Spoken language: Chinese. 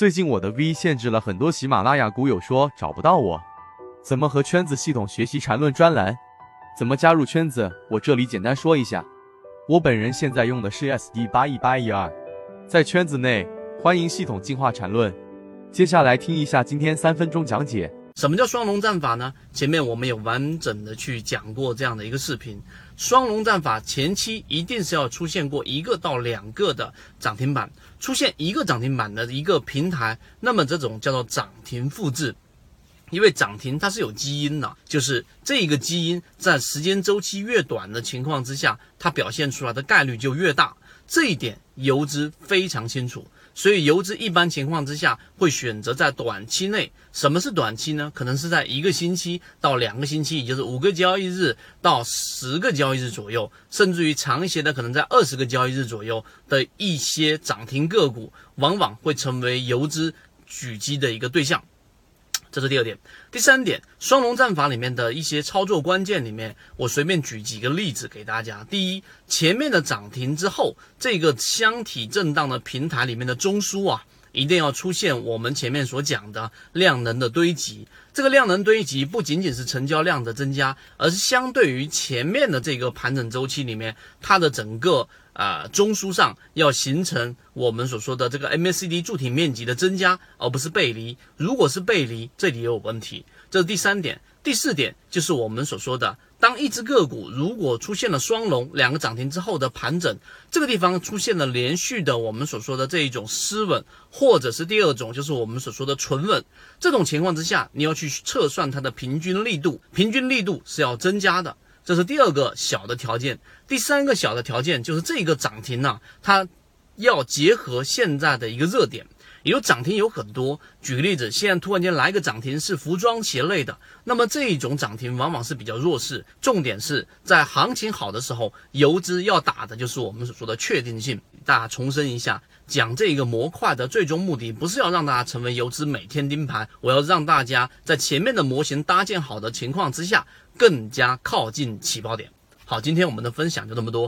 最近我的 V 限制了很多喜马拉雅股友说找不到我，怎么和圈子系统学习缠论专栏？怎么加入圈子？我这里简单说一下。我本人现在用的是 SD 八一八一二，在圈子内欢迎系统进化缠论。接下来听一下今天三分钟讲解。什么叫双龙战法呢？前面我们有完整的去讲过这样的一个视频。双龙战法前期一定是要出现过一个到两个的涨停板，出现一个涨停板的一个平台，那么这种叫做涨停复制。因为涨停它是有基因的，就是这个基因在时间周期越短的情况之下，它表现出来的概率就越大。这一点游资非常清楚。所以游资一般情况之下会选择在短期内，什么是短期呢？可能是在一个星期到两个星期，也就是五个交易日到十个交易日左右，甚至于长一些的，可能在二十个交易日左右的一些涨停个股，往往会成为游资狙击的一个对象。这是第二点，第三点，双龙战法里面的一些操作关键里面，我随便举几个例子给大家。第一，前面的涨停之后，这个箱体震荡的平台里面的中枢啊，一定要出现我们前面所讲的量能的堆积。这个量能堆积不仅仅是成交量的增加，而是相对于前面的这个盘整周期里面，它的整个。啊，中枢上要形成我们所说的这个 MACD 柱体面积的增加，而不是背离。如果是背离，这里也有问题。这是第三点。第四点就是我们所说的，当一只个股如果出现了双龙两个涨停之后的盘整，这个地方出现了连续的我们所说的这一种失稳，或者是第二种就是我们所说的纯稳。这种情况之下，你要去测算它的平均力度，平均力度是要增加的。这是第二个小的条件，第三个小的条件就是这个涨停呢，它要结合现在的一个热点，有涨停有很多。举个例子，现在突然间来个涨停是服装鞋类的，那么这一种涨停往往是比较弱势。重点是在行情好的时候，游资要打的就是我们所说的确定性。大家重申一下，讲这个模块的最终目的不是要让大家成为游资每天盯盘，我要让大家在前面的模型搭建好的情况之下。更加靠近起爆点。好，今天我们的分享就这么多。